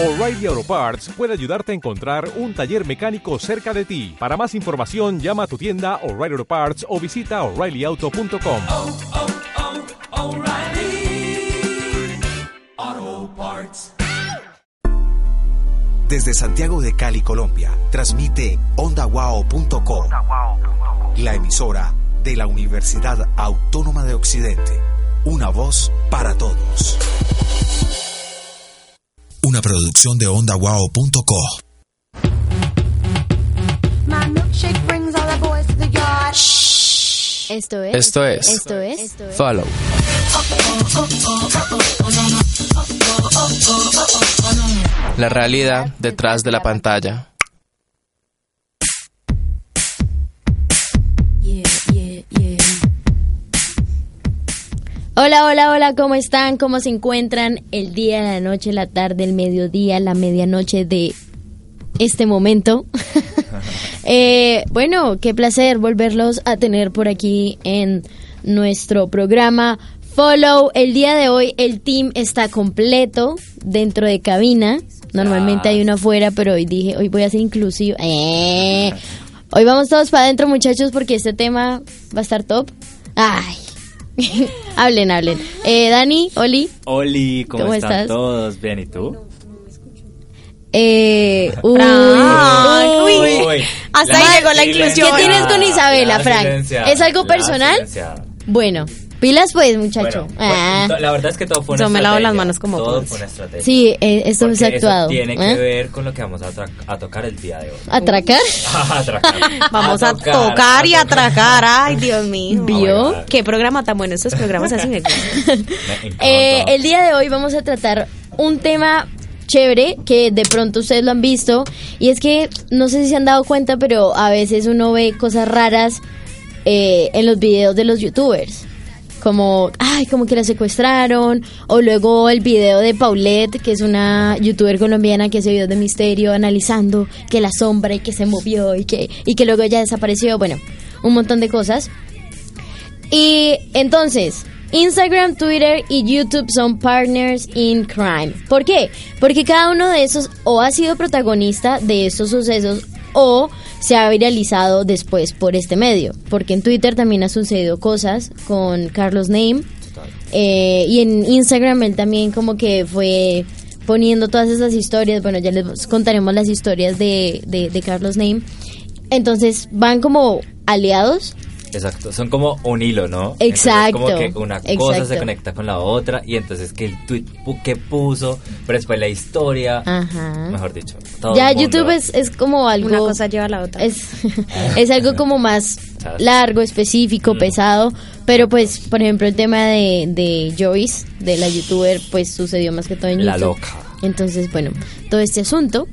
O'Reilly Auto Parts puede ayudarte a encontrar un taller mecánico cerca de ti. Para más información, llama a tu tienda O'Reilly Auto Parts o visita oreillyauto.com. oh, oh, Parts. Desde Santiago de Cali, Colombia, transmite ondawao.com, la emisora de la Universidad Autónoma de Occidente. Una voz para todos. Una producción de ondawao.co. My milkshake brings all the boys to the yard. Esto es. Esto es. Esto es. Follow. La realidad detrás de la pantalla. Yeah, yeah, yeah. Hola, hola, hola, ¿cómo están? ¿Cómo se encuentran el día, la noche, la tarde, el mediodía, la medianoche de este momento? Eh, bueno, qué placer volverlos a tener por aquí en nuestro programa Follow. El día de hoy el team está completo dentro de cabina. Normalmente hay uno afuera, pero hoy dije, hoy voy a ser inclusivo. Eh, Hoy vamos todos para adentro, muchachos, porque este tema va a estar top. Ay. hablen, hablen. Eh, Dani, Oli. Oli, ¿cómo, ¿Cómo están estás? todos? Bien, ¿y tú? Eh, uy, Frank, uy. uy. Hasta ahí llegó la inclusión. ¿Qué tienes con Isabela, La Frank? ¿Es algo personal? Bueno, pilas pues, muchacho. Bueno, Ah. pues, la verdad es que todo fue una Yo me lavo las manos como Todo fue una estrategia. Sí, eh, esto Porque es actuado. Eso tiene ¿eh? que ver con lo que vamos a, tra- a tocar el día de hoy. ¿Atracar? Vamos a, tocar y atracar. Ay, Dios mío. ¿Vio? Qué programa tan bueno. Estos programas así me gustan. Eh, el día de hoy vamos a tratar un tema chévere que de pronto ustedes lo han visto y es que no sé si se han dado cuenta pero a veces uno ve cosas raras eh, en los videos de los youtubers como ay como que la secuestraron o luego el video de Paulette que es una youtuber colombiana que hace videos de misterio analizando que la sombra y que se movió y que y que luego ya desapareció bueno un montón de cosas y entonces, Instagram, Twitter y YouTube son partners in crime. ¿Por qué? Porque cada uno de esos o ha sido protagonista de estos sucesos o se ha viralizado después por este medio. Porque en Twitter también ha sucedido cosas con Carlos Name. Eh, y en Instagram él también como que fue poniendo todas esas historias. Bueno, ya les contaremos las historias de, de, de Carlos Name. Entonces van como aliados Exacto, son como un hilo, ¿no? Exacto, Entonces, como que una cosa exacto. se conecta con la otra y entonces que el tweet que puso, pero después la historia, Ajá. mejor dicho. todo ya el. YouTube es, es como algo Una cosa lleva a la otra. es, es algo como más largo, específico, Mm. pesado, pero pues por ejemplo el tema de, de Joyce, de la youtuber, pues sucedió más que todo en La YouTube. loca. Entonces, bueno, todo este asunto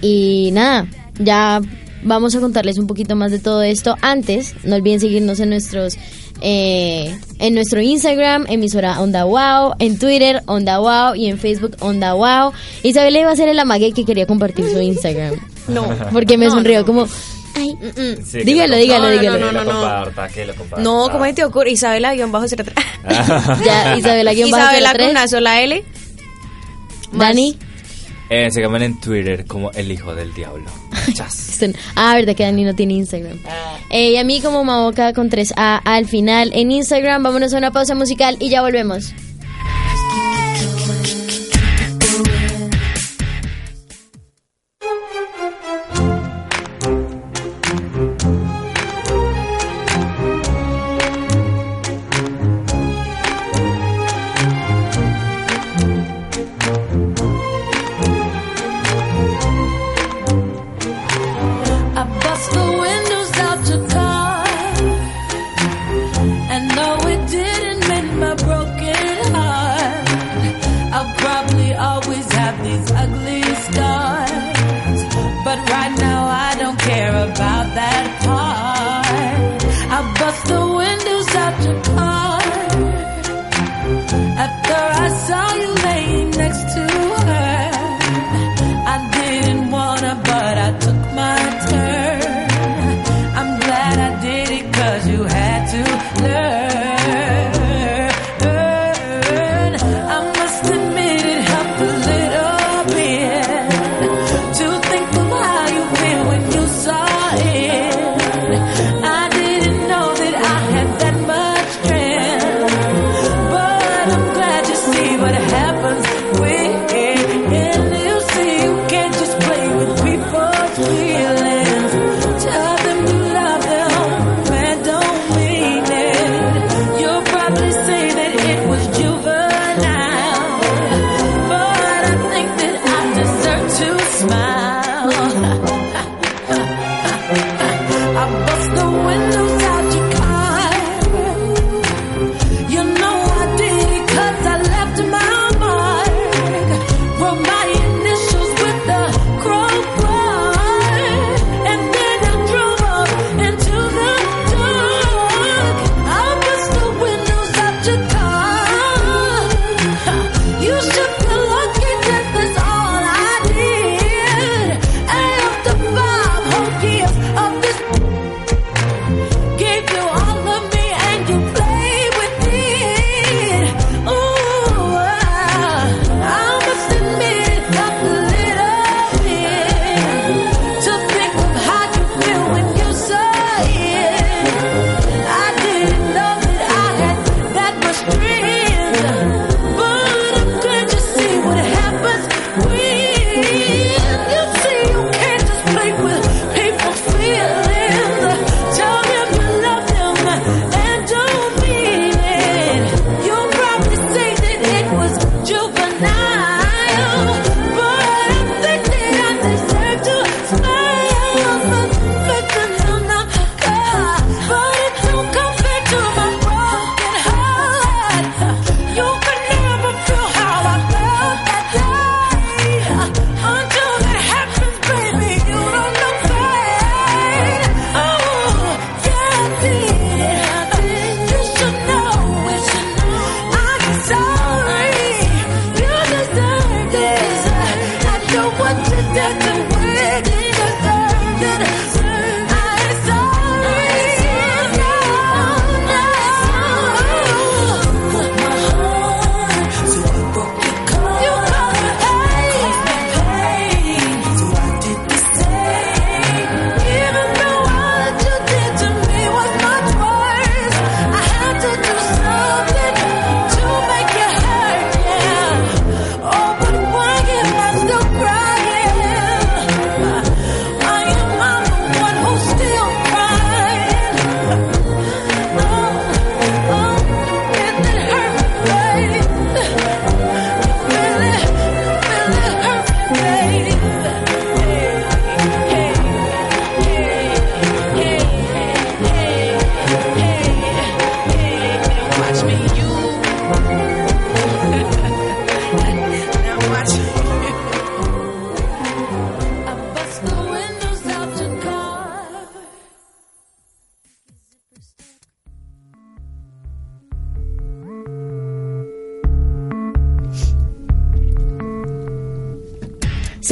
y nada, ya vamos a contarles un poquito más de todo esto. Antes, no olviden seguirnos en nuestros eh, en nuestro Instagram, emisora Onda Wow, en Twitter Onda Wow y en Facebook Onda Wow. Isabel iba a ser el amague que quería compartir su Instagram. No. Porque me No, sonrió no. como ay, mm, mm. Sí, dígalo, lo dígalo, No, no, dígalo. no, no, no. comparta, que lo comparta. No, ¿cómo te ocurre? Isabela guion bajo 03. Ya, Isabela guion bajo Isabela con 03. una sola L. Dani. Eh, síganme en Twitter como el hijo del diablo. Chas. Ah, verdad que Dani no tiene Instagram. Eh, y a mí como Maboca con 3A al final en Instagram. Vámonos a una pausa musical y ya volvemos. smile.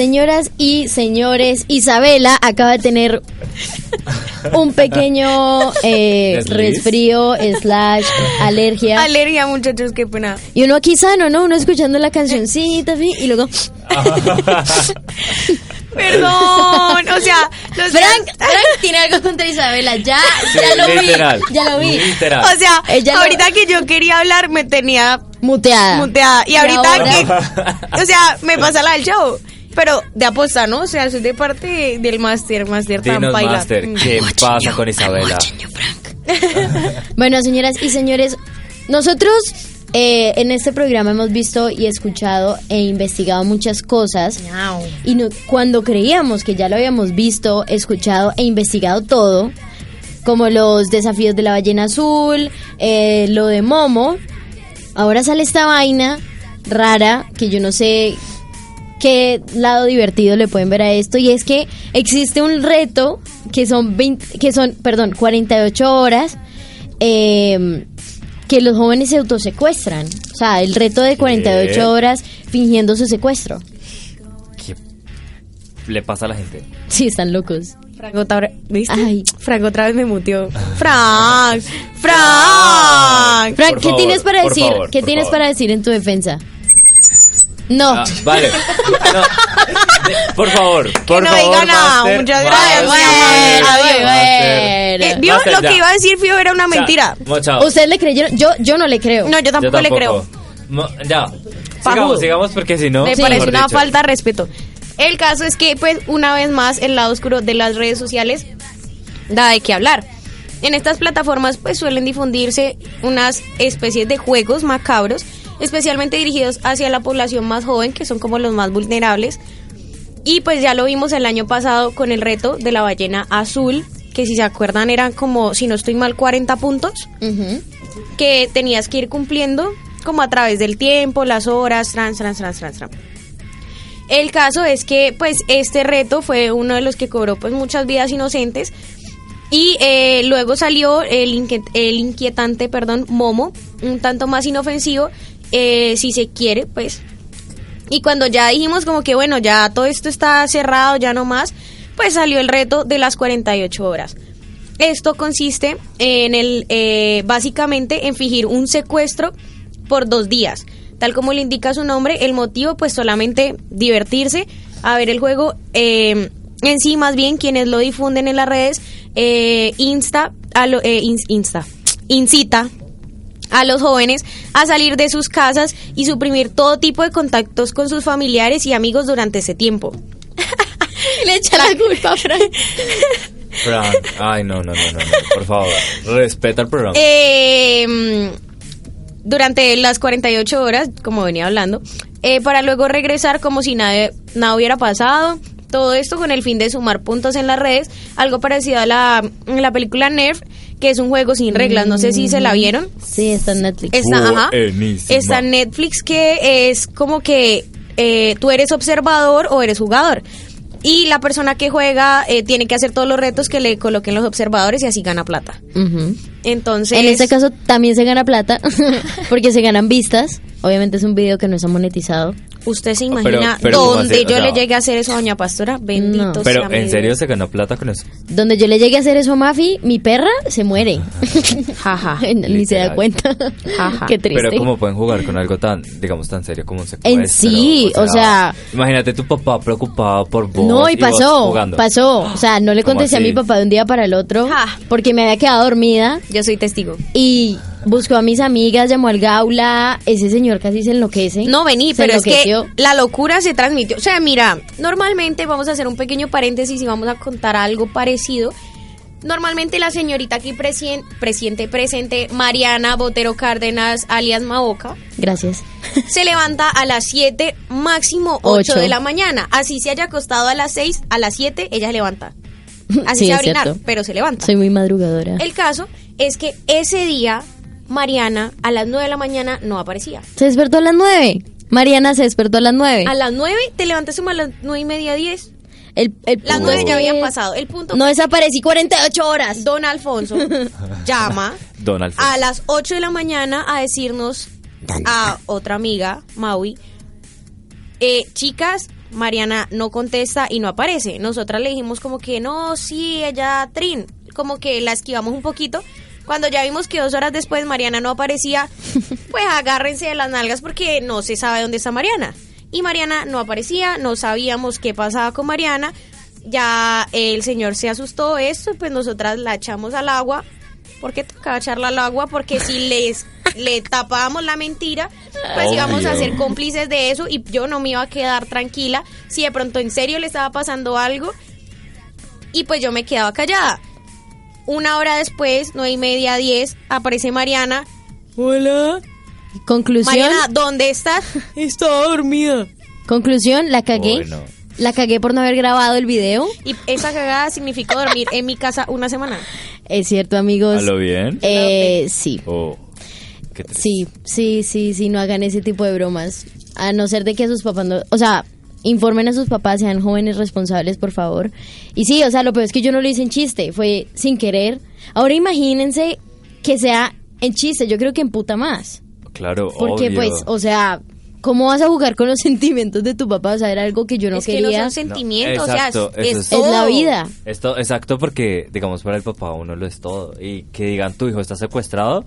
Señoras y señores, Isabela acaba de tener un pequeño eh, resfrío slash alergia. Alergia, muchachos, qué pena. y uno aquí sano, ¿no? Uno escuchando la cancioncita ¿sí? y luego... Perdón, o sea, los Frank, Frank tiene algo contra Isabela, ya, Sí, ya lo literal. vi, ya lo vi. Literal. O sea, Ella lo- ahorita que yo quería hablar me tenía Muteada. muteada. Y ahorita ahora- que. O sea, me pasa la del show. Pero de aposta, ¿no? O sea, soy de parte del máster, máster tan Dinos. Master, Mm. ¿qué pasa con Isabela? Bueno, señoras y señores, nosotros eh, en este programa hemos visto y escuchado e investigado muchas cosas. Y no- cuando creíamos que ya lo habíamos visto, escuchado e investigado todo, como los desafíos de la ballena azul, eh, lo de Momo, ahora sale esta vaina rara que yo no sé qué lado divertido le pueden ver a esto y es que existe un reto que son 20, que son, perdón, 48 horas eh, que los jóvenes se autosecuestran. O sea, el reto de 48 ¿Qué? horas fingiendo su secuestro. ¿Qué le pasa a la gente? Sí, están locos. Frank otra vez, ¿viste? Ay. Frank otra vez me muteó. Frank, Frank. Frank, ¿qué favor, tienes para decir? favor, ¿Qué tienes favor. para decir en tu defensa? No. Ah, vale. No. Por favor, por no favor. diga nada, Master, muchas Master, gracias, bueno, Master, bueno. Eh, ¿Vio? Master, Lo ya. que iba a decir Fío era una mentira. ¿Ustedes le creyeron? Yo, yo no le creo. No, yo tampoco, Yo le creo. Mo- ya. Sigamos, sigamos porque si no. Me Sí. parece una dicho. falta de respeto. El caso es que, pues, una vez más, el lado oscuro de las redes sociales da de qué hablar. En estas plataformas, pues, suelen difundirse unas especies de juegos macabros, especialmente dirigidos hacia la población más joven, que son como los más vulnerables. Y pues ya lo vimos el año pasado con el reto de la ballena azul, que si se acuerdan eran como, si no estoy mal, 40 puntos que tenías que ir cumpliendo como a través del tiempo, las horas, trans, trans, trans, trans, trans. El caso es que pues este reto fue uno de los que cobró pues muchas vidas inocentes y eh, luego salió el, inque- el inquietante, perdón, Momo, un tanto más inofensivo, eh, si se quiere, pues. Y cuando ya dijimos como que bueno, ya todo esto está cerrado, ya no más, pues salió el reto de las 48 horas. Esto consiste en el, eh, básicamente, en fingir un secuestro por dos días. Tal como le indica su nombre, el motivo, pues solamente divertirse, a ver el juego eh, en sí, más bien quienes lo difunden en las redes, eh, insta, a lo- eh, ins- insta, incita a los jóvenes a salir de sus casas y suprimir todo tipo de contactos con sus familiares y amigos durante ese tiempo. Le echa la culpa a Frank. Frank, Ay, no, no, no, no, no. Por favor, respeta el programa. Eh, durante las 48 horas, como venía hablando, eh, para luego regresar como si nada, nada hubiera pasado. Todo esto con el fin de sumar puntos en las redes, algo parecido a la, la película Nerf, que es un juego sin reglas. No sé si se la vieron. Sí, está en Netflix. Está, ajá, está en Netflix que es como que eh, tú eres observador o eres jugador. Y la persona que juega eh, tiene que hacer todos los retos que le coloquen los observadores y así gana plata. Entonces, En este caso también se gana plata porque se ganan vistas. Obviamente es un video que no está monetizado. ¿Usted se Pero- imagina pero. O yo le llegué a hacer eso a Doña Pastora? Bendito Pero sea mi en serio se ganó plata con eso. Donde yo le llegue a hacer eso a Mafi, mi perra se muere. Jaja. Ni se da cuenta. Ajá. Qué triste. Pero cómo pueden jugar con algo tan, digamos, tan serio como un secuestro. En sí, o sea- Imagínate tu papá preocupado por vos. No, y pasó, jugando. pasó. O sea, no le ¿Cómo contesté a mi papá de un día para el otro Ja. porque me había quedado dormida Yo soy testigo. y buscó a mis amigas, llamó al gaula. Ese señor casi se enloquece. No vení, pero es que la locura se transmitió. O sea, mira, normalmente vamos a hacer un pequeño paréntesis y vamos a contar algo parecido. Normalmente la señorita aquí presien- presidente presente, Mariana Botero Cárdenas, alias Maoca, Gracias. se levanta a las 7, máximo 8 Ocho. de la mañana. Así se haya acostado a las 6, a las 7 ella se levanta. Así Sí, se va a orinar, pero se levanta. Soy muy madrugadora. El caso es que ese día Mariana a las 9 de la mañana no aparecía. Se despertó a las nueve. Mariana se despertó a las nueve. A las 9 te levantas como a las 9 y media, 10. El, el Las punto 9 es ya habían pasado. El punto No desaparecí 48 horas. Don Alfonso llama Donald a las 8 de la mañana a decirnos a otra amiga, Maui, eh, chicas, Mariana no contesta y no aparece. Nosotras le dijimos como que no, sí, ella Trin, como que la esquivamos un poquito. Cuando ya vimos que dos horas después Mariana no aparecía, pues agárrense de las nalgas porque no se sabe dónde está Mariana. Y Mariana no aparecía, no sabíamos qué pasaba con Mariana. Ya el señor se asustó de esto, pues nosotras la echamos al agua. ¿Por qué tocaba echarla al agua? Porque si les, le tapábamos la mentira, pues Obvio. íbamos a ser cómplices de eso y yo no me iba a quedar tranquila si de pronto en serio le estaba pasando algo y pues yo me quedaba callada. Una hora después, nueve y media, diez, aparece Mariana. Hola. Conclusión. Mariana, ¿dónde estás? Estaba dormida. Conclusión, la cagué. Bueno. La cagué por no haber grabado el video. Y esa cagada significó dormir en mi casa una semana. Es cierto, amigos. ¿A lo bien? Eh, sí. Oh. Sí, sí, sí, sí, no hagan ese tipo de bromas. A no ser de que sus papás no... O sea, informen a sus papás, sean jóvenes responsables, por favor. Y sí, o sea, lo peor es que yo no lo hice en chiste, fue sin querer. Ahora imagínense que sea en chiste, yo creo que en puta más. Claro, Porque obvio. pues, o sea, ¿cómo vas a jugar con los sentimientos de tu papá? O sea, era algo que yo no es que no quería. son sentimientos, No, o sea, es, es la vida. Esto, exacto, porque, digamos, para el papá uno lo es todo. Y que digan, tu hijo está secuestrado,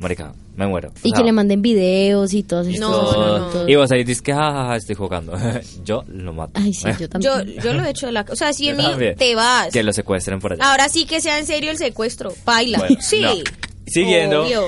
marica, me muero. O Y sea, que le manden videos y todo eso. y No, no, no. Y vos ahí dices que, jajaja, estoy jugando. yo lo mato. Ay, sí, yo también. Yo, yo lo he hecho de la... O sea, si en mí te vas. Que lo secuestren por allá. Ahora sí que sea en serio el secuestro. Baila. Bueno, sí. no. Siguiendo. Obvio.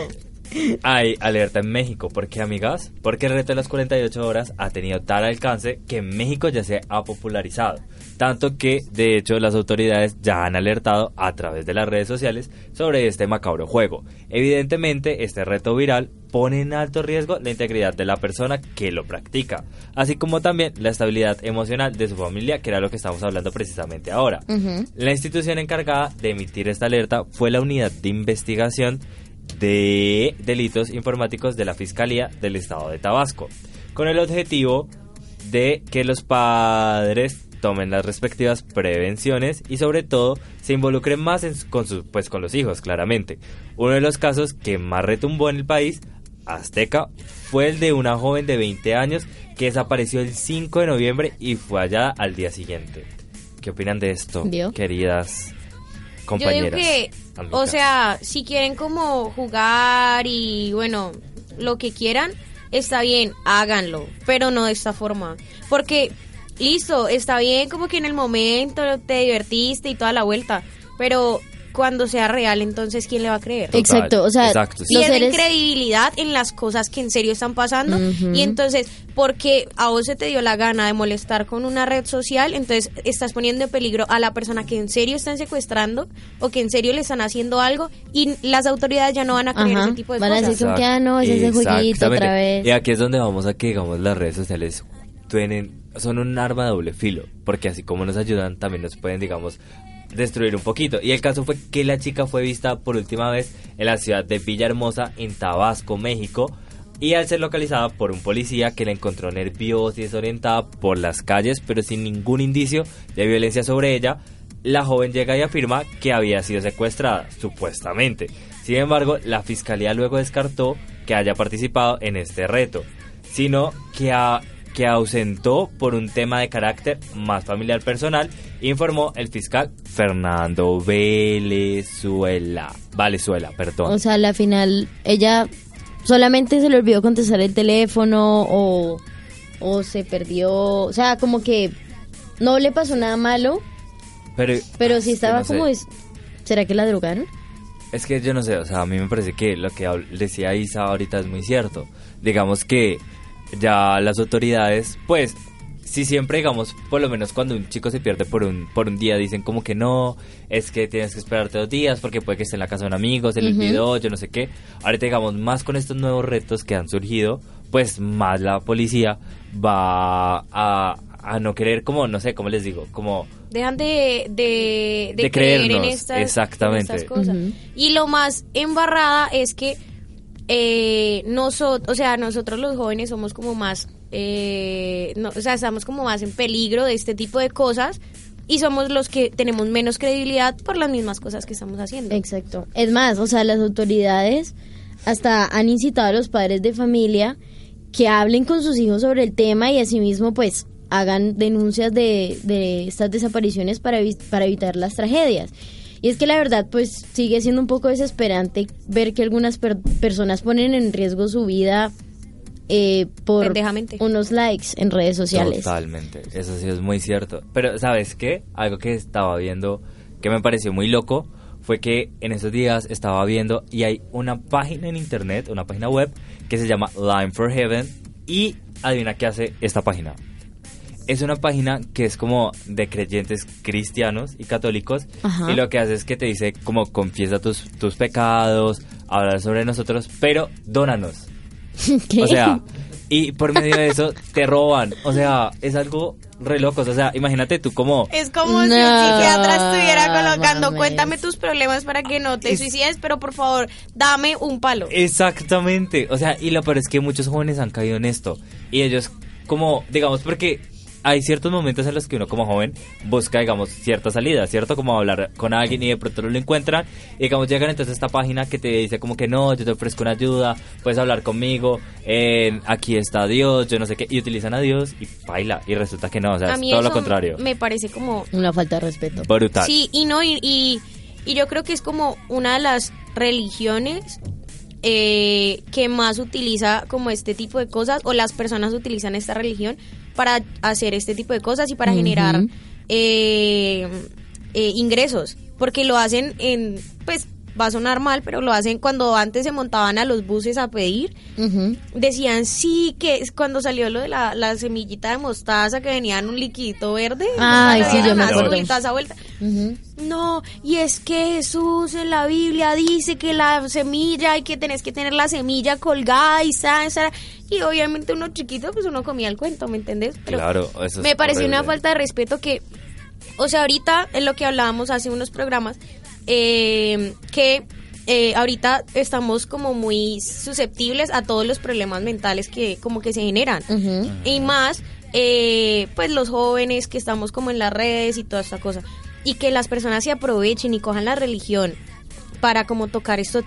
Hay alerta en México. ¿Por qué, amigas? Porque el reto de las 48 horas ha tenido tal alcance que en México ya se ha popularizado. Tanto que, de hecho, las autoridades ya han alertado a través de las redes sociales sobre este macabro juego. Evidentemente, este reto viral pone en alto riesgo la integridad de la persona que lo practica, así como también la estabilidad emocional de su familia, que era lo que estamos hablando precisamente ahora. La institución encargada de emitir esta alerta fue la Unidad de Investigación de Delitos Informáticos de la Fiscalía del Estado de Tabasco, con el objetivo de que los padres tomen las respectivas prevenciones y sobre todo se involucren más en su- con, sus pues, con los hijos, claramente. Uno de los casos que más retumbó en el país, Azteca, fue el de una joven de 20 años que desapareció el 5 de noviembre y fue hallada al día siguiente. ¿Qué opinan de esto, queridas Yo digo que, o sea, si quieren como jugar y bueno, lo que quieran, está bien, háganlo, pero no de esta forma. Porque, listo, está bien como que en el momento te divertiste y toda la vuelta, pero cuando sea real, entonces, ¿quién le va a creer? Total, Exacto, o sea, exacto, sí. pierden seres- credibilidad en las cosas que en serio están pasando Ujú. y entonces porque a vos se te dio la gana de molestar con una red social entonces estás poniendo en peligro a la persona que en serio están secuestrando o que en serio le están haciendo algo y las autoridades ya no van a creer Ajá, ese tipo de van a cosas decir como que, ah, no, es ese jueguito otra vez. Y aquí es donde vamos a que, digamos, las redes sociales tienen, son un arma de doble filo, porque así como nos ayudan, también nos pueden, digamos, destruir un poquito. Y el caso fue que la chica fue vista por última vez en la ciudad de Villahermosa, en Tabasco, México, y al ser localizada por un policía que la encontró nerviosa y desorientada por las calles, pero sin ningún indicio de violencia sobre ella, la joven llega y afirma que había sido secuestrada, supuestamente. Sin embargo, la fiscalía luego descartó que haya participado en este reto, sino que, ha- que ausentó por un tema de carácter más familiar personal, informó el fiscal Fernando Venezuela. Valezuela, perdón. O sea, la final, ella solamente se le olvidó contestar el teléfono o, o se perdió. O sea, como que no le pasó nada malo, pero, pero sí estaba no sé. como... es- ¿Será que la drogaron? Es que yo no sé, o sea, a mí me parece que lo que decía Isa ahorita es muy cierto. Digamos que ya las autoridades, pues, si siempre, digamos, por lo menos cuando un chico se pierde por un, por un día, dicen como que no, es que tienes que esperarte dos días porque puede que esté en la casa de un amigo, se le olvidó, yo no sé qué. Ahorita, digamos, más con estos nuevos retos que han surgido, pues más la policía va a, a no querer, como, no sé, ¿cómo les digo? Como... Dejan de, de, De creer en creernos, estas, en exactamente. estas cosas. Ujú. Y lo más embarrada es que eh, nosotros, o sea, nosotros los jóvenes somos como más, eh, o sea, estamos como más en peligro de este tipo de cosas y somos los que tenemos menos credibilidad por las mismas cosas que estamos haciendo. Exacto. Es más, o sea, las autoridades hasta han incitado a los padres de familia que hablen con sus hijos sobre el tema y asimismo pues hagan denuncias de, de estas desapariciones para, para evitar las tragedias. Y es que la verdad pues sigue siendo un poco desesperante ver que algunas per- personas ponen en riesgo su vida eh, por unos likes en redes sociales. Totalmente, eso sí es muy cierto. Pero, ¿sabes qué? Algo que estaba viendo que me pareció muy loco fue que en esos días estaba viendo y hay una página en internet, una página web que se llama Line for Heaven y adivina qué hace esta página. Es una página que es como de creyentes cristianos y católicos Ajá. y lo que hace es que te dice como confiesa tus, tus pecados, habla sobre nosotros, pero dónanos. ¿Qué? O sea, y por medio de eso te roban. O sea, es algo re loco. O sea, imagínate tú como... Es como si un psiquiatra estuviera colocando, mames. cuéntame tus problemas para que no te Es- suicides, pero por favor, dame un palo. Exactamente. O sea, y lo peor es que muchos jóvenes han caído en esto. Y ellos como, digamos, porque hay ciertos momentos en los que uno como joven busca, digamos, cierta salida, ¿cierto? Como hablar con alguien y de pronto no lo encuentran. Y digamos, llegan entonces a esta página que te dice como que no, yo te ofrezco una ayuda, puedes hablar conmigo, eh, aquí está Dios, yo no sé qué. Y utilizan a Dios y baila. Y resulta que no, o sea, A es mí todo lo contrario. me parece como Una falta de respeto. Brutal. Sí, y no, y, y, y yo creo que es como una de las religiones eh, que más utiliza como este tipo de cosas, o las personas utilizan esta religión para hacer este tipo de cosas y para generar eh, eh, ingresos, porque lo hacen en, pues va a sonar mal, pero lo hacen cuando antes se montaban a los buses a pedir, decían sí que es cuando salió lo de la, la semillita de mostaza que venía en un liquidito verde. Ay, ¿no? sí, yo me acuerdo. vuelta, esa vuelta. Ujú. No, y es que Jesús en la Biblia dice que la semilla hay que tenés que tener la semilla colgada y sa, sa, y obviamente uno chiquito pues uno comía el cuento, ¿me entendés? Pero Claro, eso es me pareció una falta de respeto que, o sea, ahorita en lo que hablábamos hace unos programas, eh, que eh, ahorita estamos como muy susceptibles a todos los problemas mentales que como que se generan y más eh, pues los jóvenes que estamos como en las redes y toda esta cosa y que las personas se aprovechen y cojan la religión para como tocar estos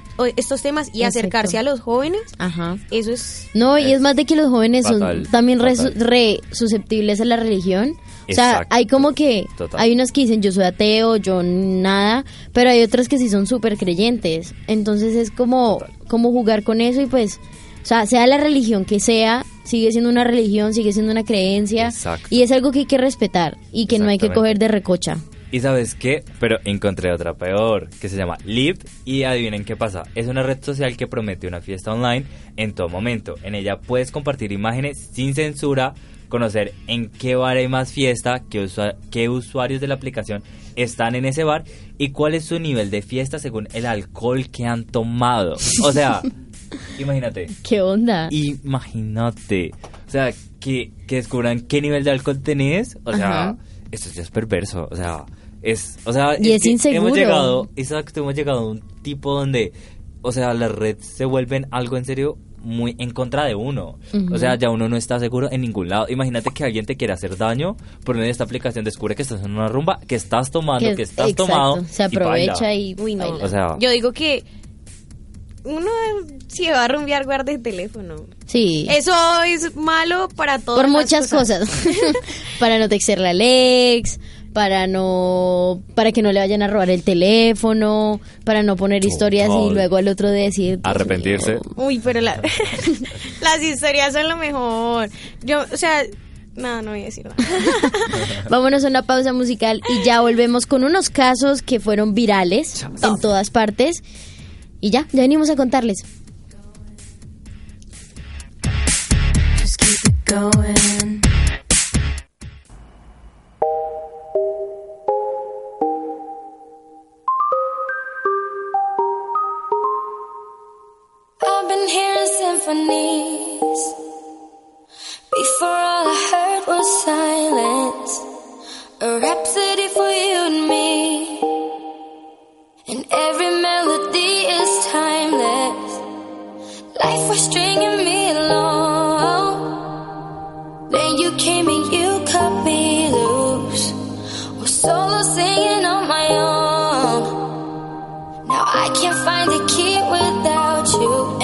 temas y Exacto. acercarse a los jóvenes Ajá. eso es No, y es más de que los jóvenes Fatal, son también re susceptibles a la religión. O sea, hay como que, Total. hay unos que dicen yo soy ateo, yo nada, pero hay otros que sí son súper creyentes. Entonces es como, como jugar con eso y pues, o sea, sea la religión que sea, sigue siendo una religión, sigue siendo una creencia. Exacto. Y es algo que hay que respetar y que no hay que coger de recocha. Y sabes qué, pero encontré otra peor, que se llama Live y adivinen qué pasa. Es una red social que promete una fiesta online en todo momento. En ella puedes compartir imágenes sin censura, conocer en qué bar hay más fiesta, qué, usua- qué usuarios de la aplicación están en ese bar y cuál es su nivel de fiesta según el alcohol que han tomado. O sea, imagínate. ¿Qué onda? Imagínate. O sea, que, que descubran qué nivel de alcohol tenés. O sea, Ajá. esto ya es perverso. O sea, es. O sea, Y es inseguro. Hemos llegado, exacto, hemos llegado a un tipo donde, o sea, las redes se vuelven algo en serio muy en contra de uno. O sea, ya uno no está seguro en ningún lado. Imagínate que alguien te quiere hacer daño, por medio de esta aplicación descubre que estás en una rumba, que estás tomando, que, estás tomado. Se aprovecha y, uy, no. Yo digo que uno si va a rumbear guarda el teléfono. Sí. Eso es malo para todos. Por muchas cosas. para no textear la Lex, para no para que no le vayan a robar el teléfono, para no poner historias y luego al otro decir pues, arrepentirse. Uy, pero la, las historias son lo mejor. Yo, o sea, Nada, no voy a decir nada. Vámonos a una pausa musical y ya volvemos con unos casos que fueron virales en todas partes. Y ya, ya venimos a contarles. Just keep it going.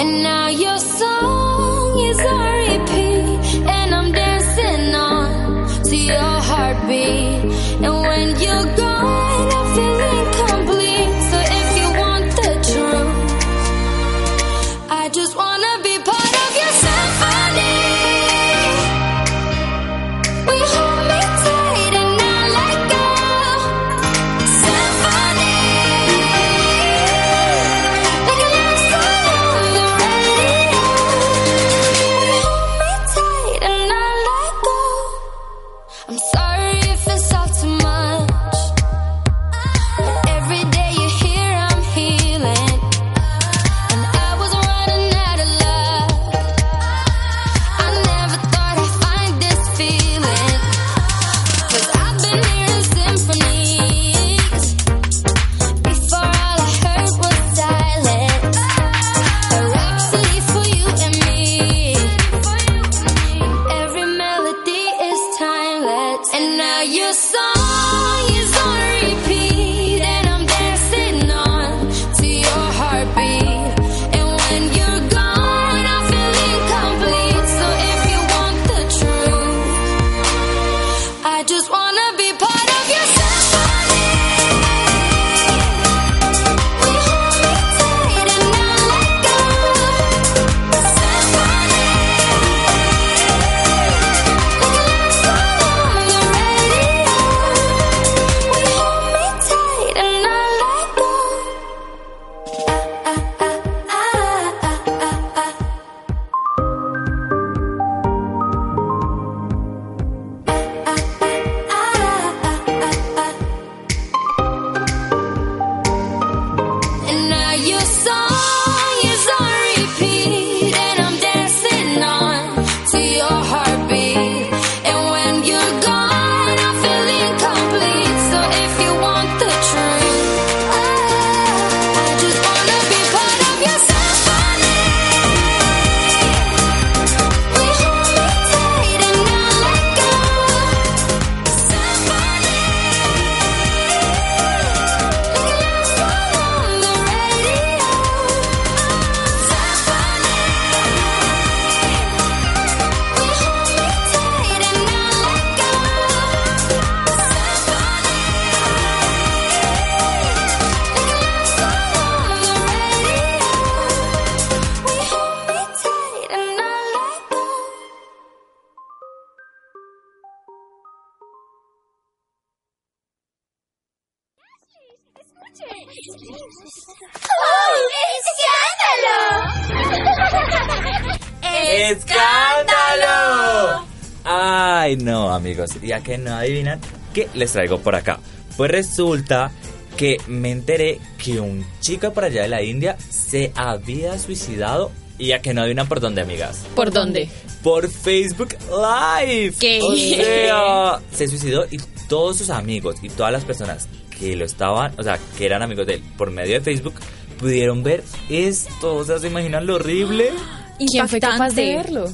And now amigos, ya que no adivinan qué les traigo por acá. Pues resulta que me enteré que un chico por allá de la India se había suicidado y ya que no adivinan por dónde, amigas. ¿Por dónde? Por Facebook Live. ¿Qué? O se suicidó y todos sus amigos y todas las personas que lo estaban, o sea, que eran amigos de él por medio de Facebook, pudieron ver esto. O sea, ¿se imaginan lo horrible? ¿Y quién fue capaz de verlo?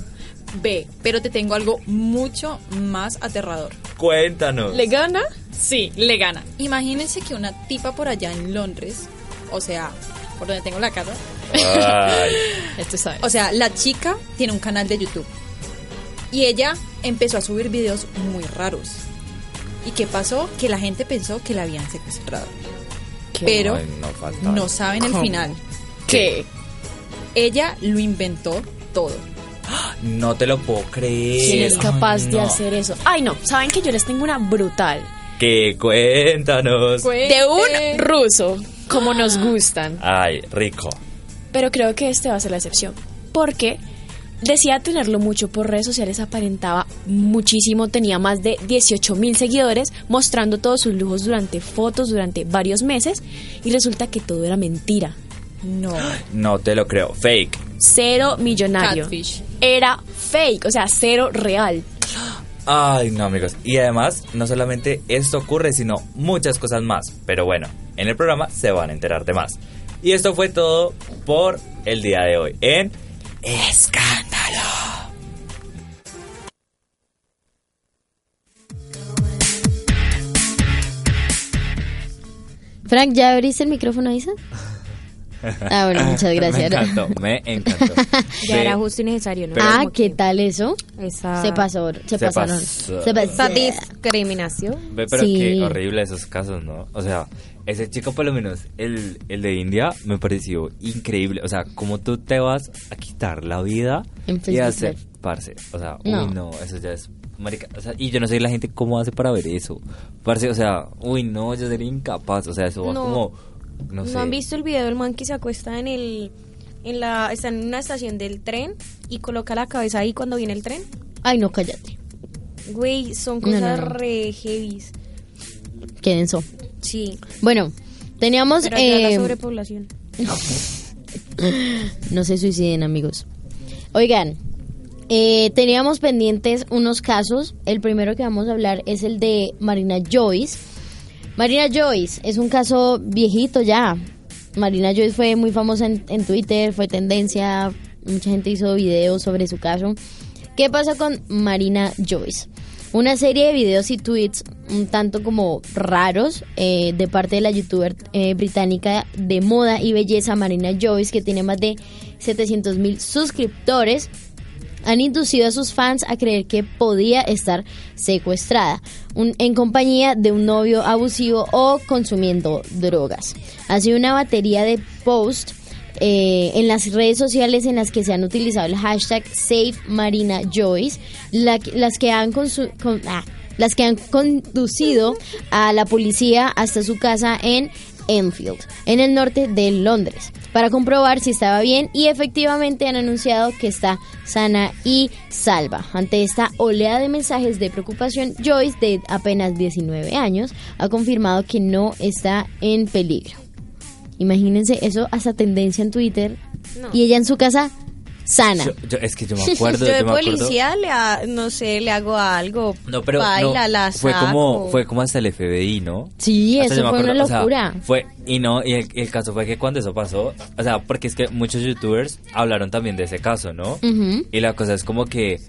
B, pero te tengo algo mucho más aterrador. Cuéntanos. ¿Le gana? Sí, le gana. Imagínense que una tipa por allá en Londres, o sea, por donde tengo la casa. Esto sabes. O sea, la chica tiene un canal de YouTube y ella empezó a subir videos muy raros. ¿Y qué pasó? Que la gente pensó que la habían secuestrado. Pero no, saben el final. ¿Qué? Ella lo inventó todo. No te lo puedo creer. ¿Quién es capaz Ay, de hacer eso? Ay, no, saben que yo les tengo una brutal. Que cuéntanos. De un ruso, como nos gustan. Ay, rico. Pero creo que este va a ser la excepción. Porque decía tenerlo mucho por redes sociales, aparentaba muchísimo, tenía más de 18 mil seguidores, mostrando todos sus lujos durante fotos durante varios meses. Y resulta que todo era mentira. No. No te lo creo. Fake. Cero millonario. Catfish. Era fake, o sea, cero real. Ay, no, amigos. Y además, no solamente esto ocurre, sino muchas cosas más. Pero bueno, en el programa se van a enterar de más. Y esto fue todo por el día de hoy en Escándalo. Frank, ¿ya abriste el micrófono, Isa? Ah, bueno, muchas gracias. Me encantó, me encantó. Ya Sí. era justo y necesario, ¿no? ah, ¿qué que tal eso? esa- Se pasó, se, Se pasaron. pasó. Se pasó. Esa discriminación. Ve, pero Sí. qué horrible esos casos, ¿no? O sea, ese chico, por lo menos, el, el de India, me pareció increíble. O sea, como tú te vas a quitar la vida En y hacer, parce. O sea, No. uy, no, eso ya es. Marica, o sea, y yo no sé la gente cómo hace para ver eso. Parce, o sea, uy, no, yo sería incapaz. O sea, eso va No. como. No, ¿No, sé. han visto el video del man que se acuesta en el en la está en una estación del tren y coloca la cabeza ahí cuando viene el tren? Ay, no, cállate. Güey, son cosas no, no. re heavies. Qué denso. Sí. Bueno, teníamos... Pero la eh, sobrepoblación. no se suiciden, amigos. Oigan, eh, teníamos pendientes unos casos. El primero que vamos a hablar es el de Marina Joyce. Marina Joyce es un caso viejito ya. Marina Joyce fue muy famosa en, en Twitter, fue tendencia, mucha gente hizo videos sobre su caso. ¿Qué pasa con Marina Joyce? Una serie de videos y tweets un tanto como raros eh, de parte de la youtuber eh, británica de moda y belleza Marina Joyce, que tiene más de 700 mil suscriptores, han inducido a sus fans a creer que podía estar secuestrada un- en compañía de un novio abusivo o consumiendo drogas. Ha sido una batería de posts eh, en las redes sociales en las que se han utilizado el hashtag SaveMarinaJoyce, la que- las que han con- ah, las que han conducido a la policía hasta su casa en Enfield, en el norte de Londres, para comprobar si estaba bien y efectivamente han anunciado que está sana y salva. Ante esta oleada de mensajes de preocupación, Joyce, de apenas 19 años, ha confirmado que no está en peligro. Imagínense eso hasta tendencia en Twitter No. y ella en su casa sana. Yo- yo- es que yo me acuerdo. Yo de yo me acuerdo- policía le ha- no sé, le hago algo. No, pero baila, no, la fue como fue como hasta el FBI, ¿no? Sí, Hasta eso fue una acuerdo, o sea, locura. fue y no y el, el caso fue que cuando eso pasó, o sea, porque es que muchos youtubers hablaron también de ese caso, ¿no? Y la cosa es como que,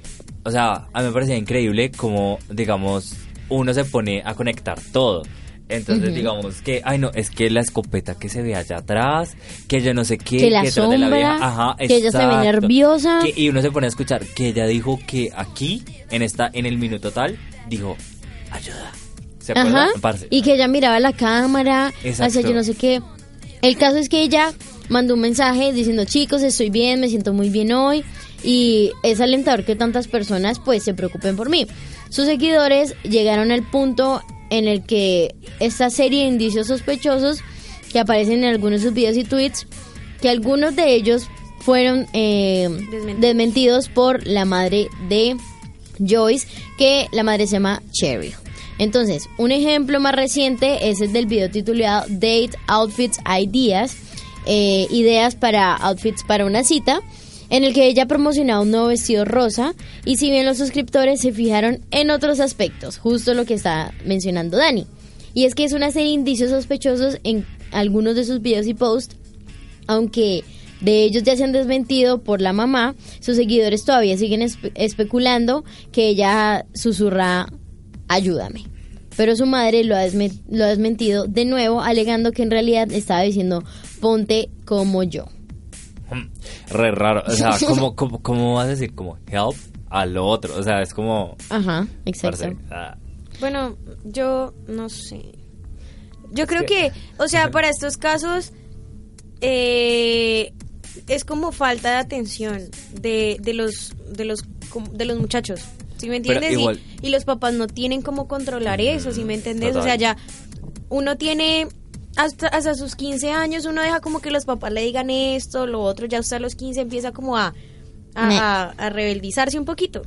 o sea, a mí me parecía increíble como, digamos, uno se pone a conectar todo. Entonces, digamos que, ay no, es que la escopeta que se ve allá atrás, que yo no sé qué, Que la detrás de la sombra, vieja, ajá, que ella se ve nerviosa. Que- y uno se pone a escuchar que ella dijo que aquí, en esta, en el minuto tal, dijo, ayuda. ¿Se Ajá. Y que ella miraba la cámara, hacia yo no sé qué. El caso es que ella mandó un mensaje diciendo, chicos, estoy bien, me siento muy bien hoy. Y es alentador que tantas personas pues se preocupen por mí. Sus seguidores llegaron al punto en el que esta serie de indicios sospechosos que aparecen en algunos de sus videos y tweets, que algunos de ellos fueron eh, Desmentidos. desmentidos por la madre de Joyce, que la madre se llama Cheryl. Entonces, un ejemplo más reciente es el del video titulado Date Outfits Ideas, eh, ideas para outfits para una cita, en el que ella promocionaba un nuevo vestido rosa y si bien los suscriptores se fijaron en otros aspectos, justo lo que está mencionando Dani. Y es que es una serie de indicios sospechosos en algunos de sus videos y posts, aunque de ellos ya se han desmentido por la mamá, sus seguidores todavía siguen espe- especulando que ella susurra, ayúdame. pero su madre lo ha, lo ha desmentido de nuevo, alegando que en realidad estaba diciendo ponte como yo. Re raro. O sea, ¿cómo, cómo, cómo vas a decir como help a lo otro? O sea, es como... Ajá, exacto. parce, ah, Bueno, yo no sé. Yo creo que, o sea, para estos casos eh, es como falta de atención de, de los de los de los muchachos. ¿Sí me entiendes? Y- los papás no tienen cómo controlar eso, ¿sí me entiendes? O sea, ya uno tiene hasta, hasta sus 15 años, uno deja como que los papás le digan esto, lo otro, ya usted a los 15 empieza como a, a, a- a rebeldizarse un poquito.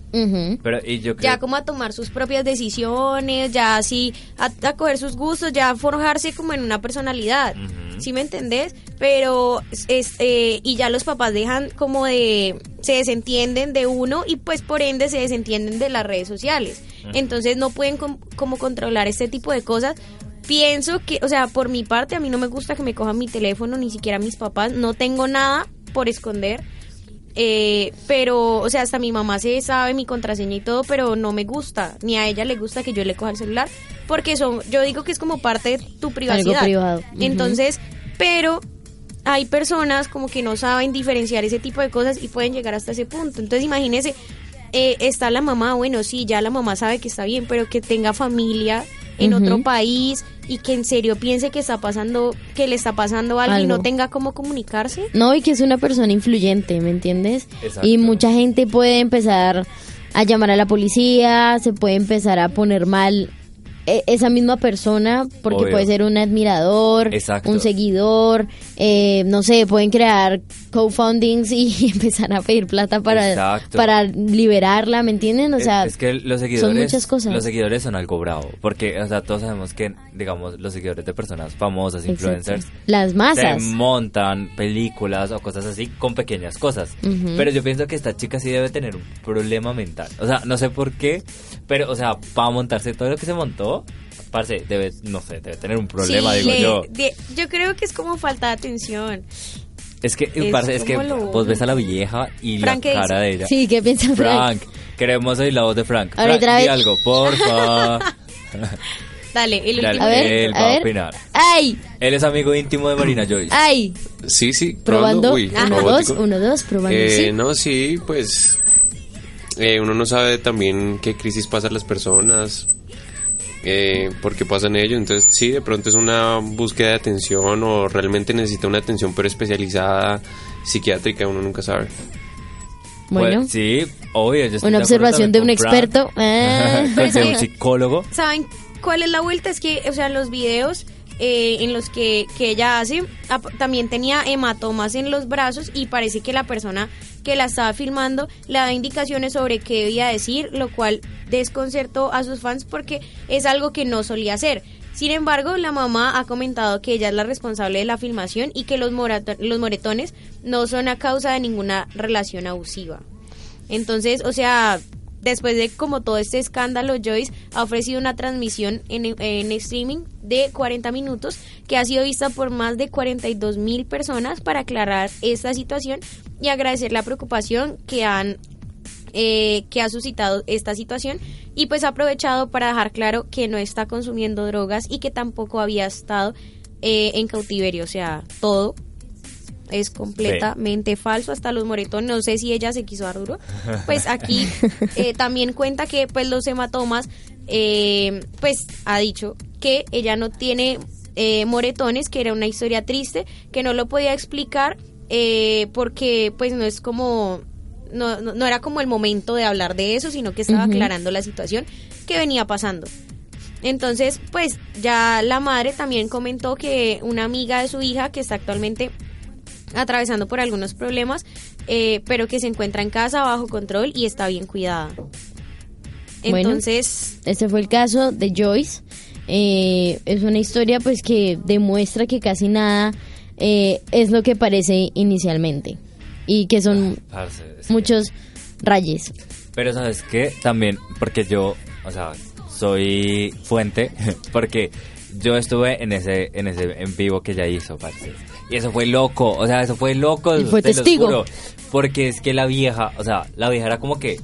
Pero, y yo creo... ya como a tomar sus propias decisiones, ya así a, a coger sus gustos, ya a forjarse como en una personalidad. ¿Sí me entendés? Pero es eh, y ya los papás dejan como de se desentienden de uno y pues por ende se desentienden de las redes sociales. Entonces no pueden com- como controlar este tipo de cosas. Pienso que, o sea, por mi parte a mí no me gusta que me cojan mi teléfono ni siquiera mis papás, no tengo nada por esconder. Eh, pero, o sea, hasta mi mamá se sabe mi contraseña y todo, pero no me gusta, ni a ella le gusta que yo le coja el celular, porque son, yo digo que es como parte de tu privacidad. privado. Ujú. Entonces, pero hay personas como que no saben diferenciar ese tipo de cosas y pueden llegar hasta ese punto. Entonces, imagínese, eh, está la mamá, bueno, sí, ya la mamá sabe que está bien, pero que tenga familia en otro país y que en serio piense que está pasando, que le está pasando algo, y Algo. no tenga cómo comunicarse. No, y que es una persona influyente, ¿me entiendes? Exacto. Y mucha gente puede empezar a llamar a la policía, se puede empezar a poner mal esa misma persona, porque Obvio. puede ser un admirador, Exacto. un seguidor, eh, no sé, pueden crear co-fundings y empezar a pedir plata para, Exacto. para liberarla, ¿me entienden? O Es- sea, es, que los seguidores son muchas cosas. los seguidores son algo bravo porque o sea todos sabemos que digamos los seguidores de personas famosas Exacto. influencers Las masas. se montan películas o cosas así con pequeñas cosas pero yo pienso que esta chica sí debe tener un problema mental o sea no sé por qué pero o sea para montarse todo lo que se montó parce debe no sé debe tener un problema Sí, digo le- yo de- yo creo que es como falta de atención. es que es parce, es que lo- vos ves a la vieja y Frank, ¿qué la cara dice? de ella Sí, ¿qué piensa Frank? Frank queremos oír la voz de Frank A ver, Frank di algo porfa Dale, el Dale, último. A ver, él a va a ver. opinar. ¡Ay! Él es amigo íntimo de Marina Joyce. ¡Ay! Sí, sí. Probando. Uy, dos, uno, dos, probando. Eh, sí. No, sí, pues eh, uno no sabe también qué crisis pasan las personas, eh, por qué pasan ellos. Entonces, sí, de pronto es una búsqueda de atención o realmente necesita una atención pero especializada, psiquiátrica, uno nunca sabe. Bueno. Pues, sí, obvio. yo Una observación de un experto. Ah. De un psicólogo. ¿Saben cuál es la vuelta? Es que, o sea, los videos eh, en los que, que ella hace, también tenía hematomas en los brazos y parece que la persona que la estaba filmando le da indicaciones sobre qué debía decir, lo cual desconcertó a sus fans porque es algo que no solía hacer. Sin embargo, la mamá ha comentado que ella es la responsable de la filmación y que los, los moretones no son a causa de ninguna relación abusiva. Entonces, o sea, después de como todo este escándalo, Joyce ha ofrecido una transmisión en, en streaming de 40 minutos que ha sido vista por más de 42 mil personas para aclarar esta situación y agradecer la preocupación que han eh, que ha suscitado esta situación y pues ha aprovechado para dejar claro que no está consumiendo drogas y que tampoco había estado eh, en cautiverio, o sea, todo es completamente falso, hasta los moretones, no sé si ella se quiso dar duro, pues aquí eh, también cuenta que pues los hematomas, eh, pues ha dicho que ella no tiene moretones, que era una historia triste, que no lo podía explicar eh, porque pues no es como, no, no, no era como el momento de hablar de eso, sino que estaba aclarando la situación que venía pasando. Entonces, pues ya la madre también comentó que una amiga de su hija que está actualmente atravesando por algunos problemas, eh, pero que se encuentra en casa bajo control y está bien cuidada. Bueno. Entonces, Este fue el caso de Joyce. Eh, es una historia pues que demuestra que casi nada eh, es lo que parece inicialmente y que son Parce, es que- muchos rayes. Pero sabes qué, también, porque yo, o sea, soy fuente, porque yo estuve en ese, en ese en vivo que ella hizo, parce. Y eso fue loco, o sea, eso fue loco. Y fue te lo testigo. juro. porque es que la vieja, o sea, la vieja era como que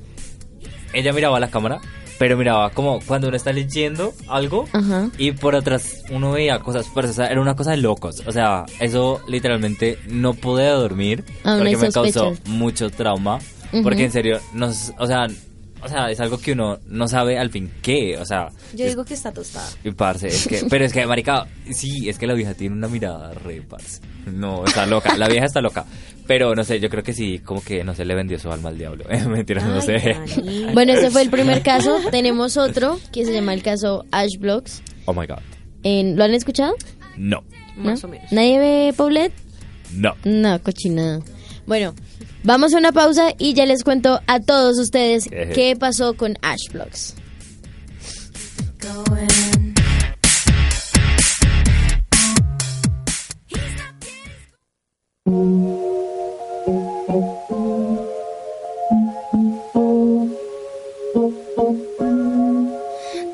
ella miraba a la cámara pero miraba como cuando uno está leyendo algo Ajá. y por atrás uno veía cosas, o sea, era una cosa de locos. O sea, eso literalmente no pude dormir porque me causó mucho trauma. Porque en serio, no, o sea, o sea, es algo que uno no sabe al fin qué, o sea, Yo digo que está tostada. y parce, es que, pero es que, marica, sí, es que la vieja tiene una mirada re, parce. No, está loca, la vieja está loca. Pero, no sé, yo creo que sí, como que, no sé, le vendió su alma al diablo. Mentira, no sé. Bueno, ese fue el primer caso. Tenemos otro que se llama el caso Ash Blocks. Oh my god. En, ¿Lo han escuchado? No, ¿No? ¿Nadie ve Paulette? no. No, cochinada. Bueno, vamos a una pausa y ya les cuento a todos ustedes qué pasó con Ash Blocks.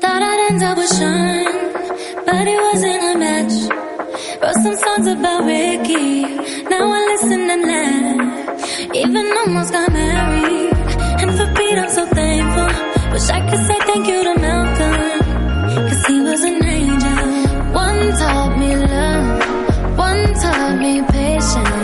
Thought I'd end up with Sean, but it wasn't a match. Wrote some songs about Ricky, now I listen and laugh. Even I'm almost got married, and for Pete I'm so thankful. Wish I could say thank you to Malcolm, cause he was an angel. One taught me love, one taught me patience,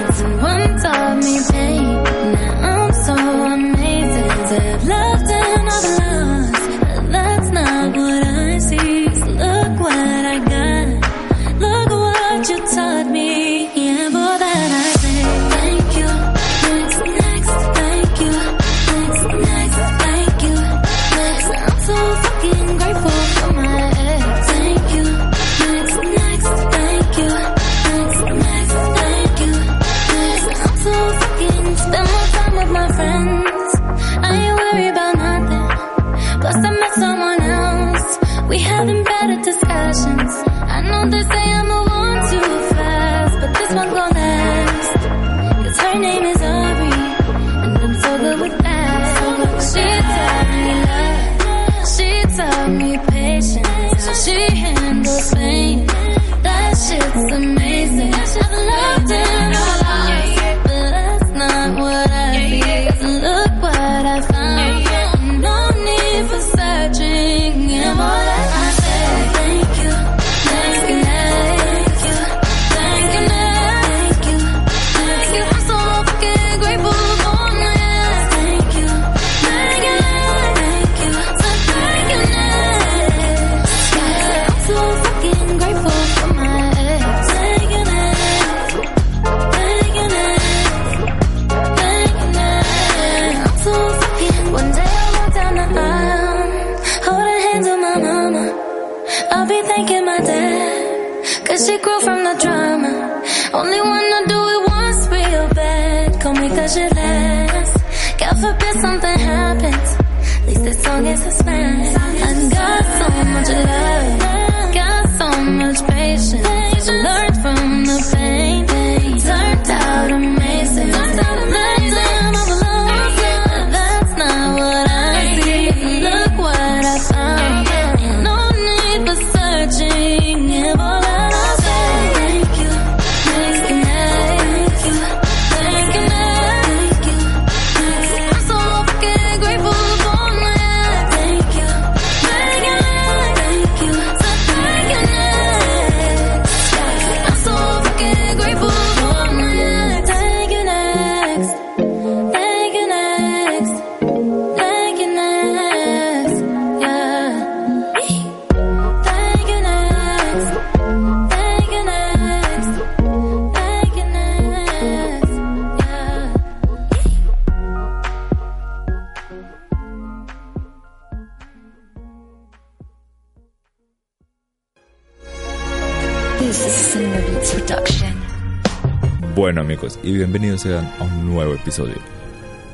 y bienvenidos sean a un nuevo episodio.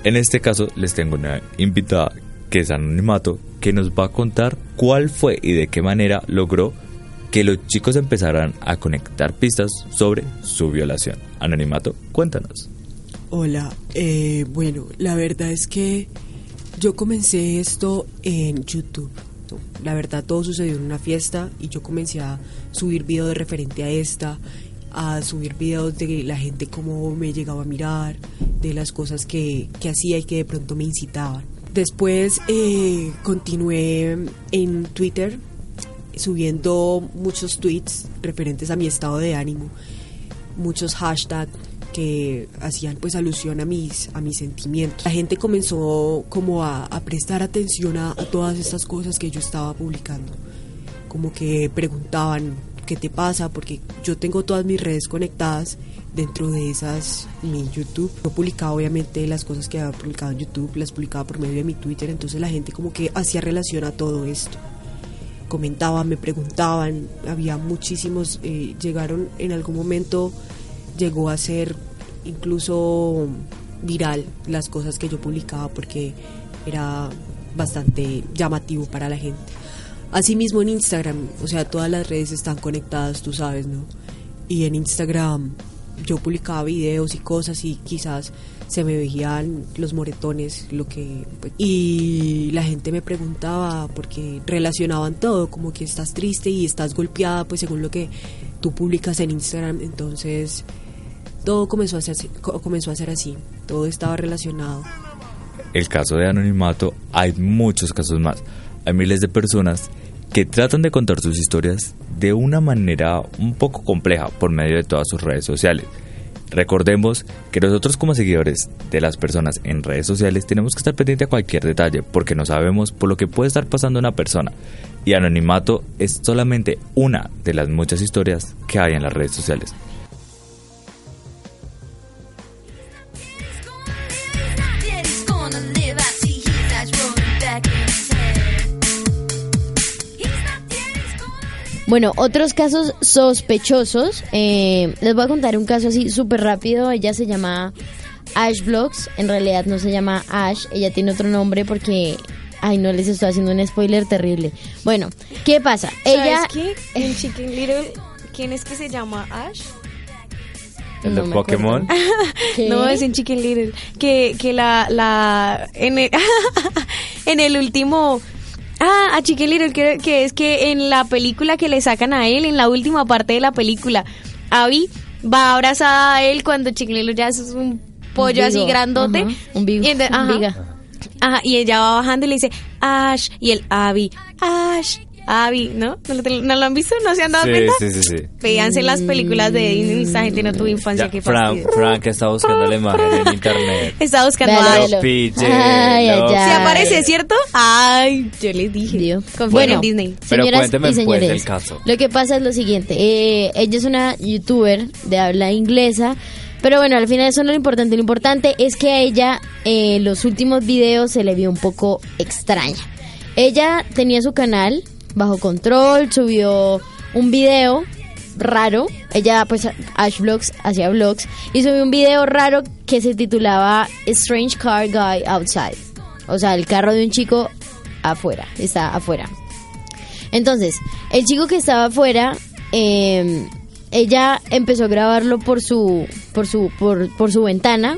En este caso les tengo una invitada que es Anonimato que nos va a contar cuál fue y de qué manera logró que los chicos empezaran a conectar pistas sobre su violación. Anonimato, cuéntanos. Hola, eh, bueno, la verdad es que yo comencé esto en YouTube. La verdad todo sucedió en una fiesta y yo comencé a subir videos de referente a esta, a subir videos de la gente cómo me llegaba a mirar, de las cosas que, que hacía y que de pronto me incitaban. Después eh, continué en Twitter subiendo muchos tweets referentes a mi estado de ánimo, muchos hashtags que hacían pues alusión a mis a mis sentimientos. La gente comenzó como a, a prestar atención a, a todas estas cosas que yo estaba publicando, como que preguntaban qué te pasa, porque yo tengo todas mis redes conectadas dentro de esas mi YouTube. Yo publicaba obviamente las cosas que había publicado en YouTube, las publicaba por medio de mi Twitter, entonces la gente como que hacía relación a todo esto. Comentaban, me preguntaban, había muchísimos, eh, llegaron en algún momento, llegó a ser incluso viral las cosas que yo publicaba porque era bastante llamativo para la gente. Asimismo en Instagram, o sea, todas las redes están conectadas, tú sabes, ¿no? Y en Instagram yo publicaba videos y cosas y quizás se me veían los moretones, lo que pues, y la gente me preguntaba porque relacionaban todo, como que estás triste y estás golpeada, pues según lo que tú publicas en Instagram, entonces todo comenzó a ser co- comenzó a ser así, todo estaba relacionado. el caso de anonimato, hay muchos casos más. Hay miles de personas que tratan de contar sus historias de una manera un poco compleja por medio de todas sus redes sociales. Recordemos que nosotros como seguidores de las personas en redes sociales tenemos que estar pendientes a cualquier detalle porque no sabemos por lo que puede estar pasando una persona. Y anonimato es solamente una de las muchas historias que hay en las redes sociales. Bueno, otros casos sospechosos. eh, les voy a contar un caso así súper rápido. Ella se llama Ash Vlogs. En realidad no se llama Ash. Ella tiene otro nombre porque... Ay, no les estoy haciendo un spoiler terrible. Bueno, ¿qué pasa? Ella... ¿Sabes qué? En Chicken Little, ¿quién es que se llama Ash? El No de Pokémon. No, es en Chicken Little. Que, que la, la, en el, en el último, ah, a Chicken Little, que, que es que en la película que le sacan a él, en la última parte de la película, Abby va abrazada a él cuando Chicken Little ya es un pollo así vigo, grandote. ajá, un vigo, Y un. Ajá, y ella va bajando y le dice, Ash, y el Abby, Ash, Abby, ¿no? ¿No lo, ¿No lo han visto? ¿No se han dado Sí, cuenta? sí, sí, sí. Véanse las películas de Disney, esta gente no tuvo infancia, Ya, qué Frank. Frank está buscando la imagen en internet. Está buscando a Ash. véalo. PJ, Ay, ay, no. ay. Se aparece, ¿cierto? Ay, yo les dije. Confíen Bueno, en Disney. Pero Señoras cuénteme, y pues, señores, del caso. Lo que pasa es lo siguiente. eh, ella es una youtuber de habla inglesa. Pero bueno, al final eso no es lo importante. Lo importante es que a ella eh, los últimos videos se le vio un poco extraña. Ella tenía su canal bajo control, subió un video raro. Ella, pues, Ash Vlogs, hacía vlogs. Y subió un video raro que se titulaba Strange Car Guy Outside. O sea, el carro de un chico afuera. Está afuera. Entonces, el chico que estaba afuera, eh, ella empezó a grabarlo por su, por su, por, por su ventana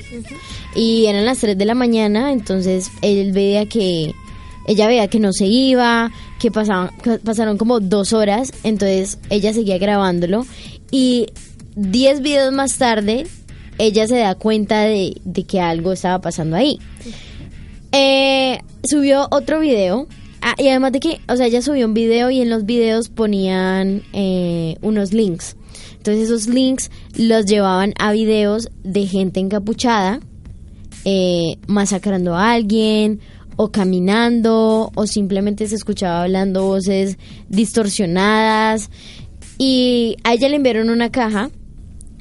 y eran las 3 de la mañana, entonces él veía que, ella veía que no se iba, que pasaban, pasaron como dos horas, entonces ella seguía grabándolo y 10 videos más tarde ella se da cuenta de, de que algo estaba pasando ahí. Eh, subió otro video. Ah, y además de que, o sea, ella subió un video y en los videos ponían eh, unos links. Entonces esos links los llevaban a videos de gente encapuchada, eh, masacrando a alguien, o caminando, o simplemente se escuchaba hablando voces distorsionadas. Y a ella le enviaron una caja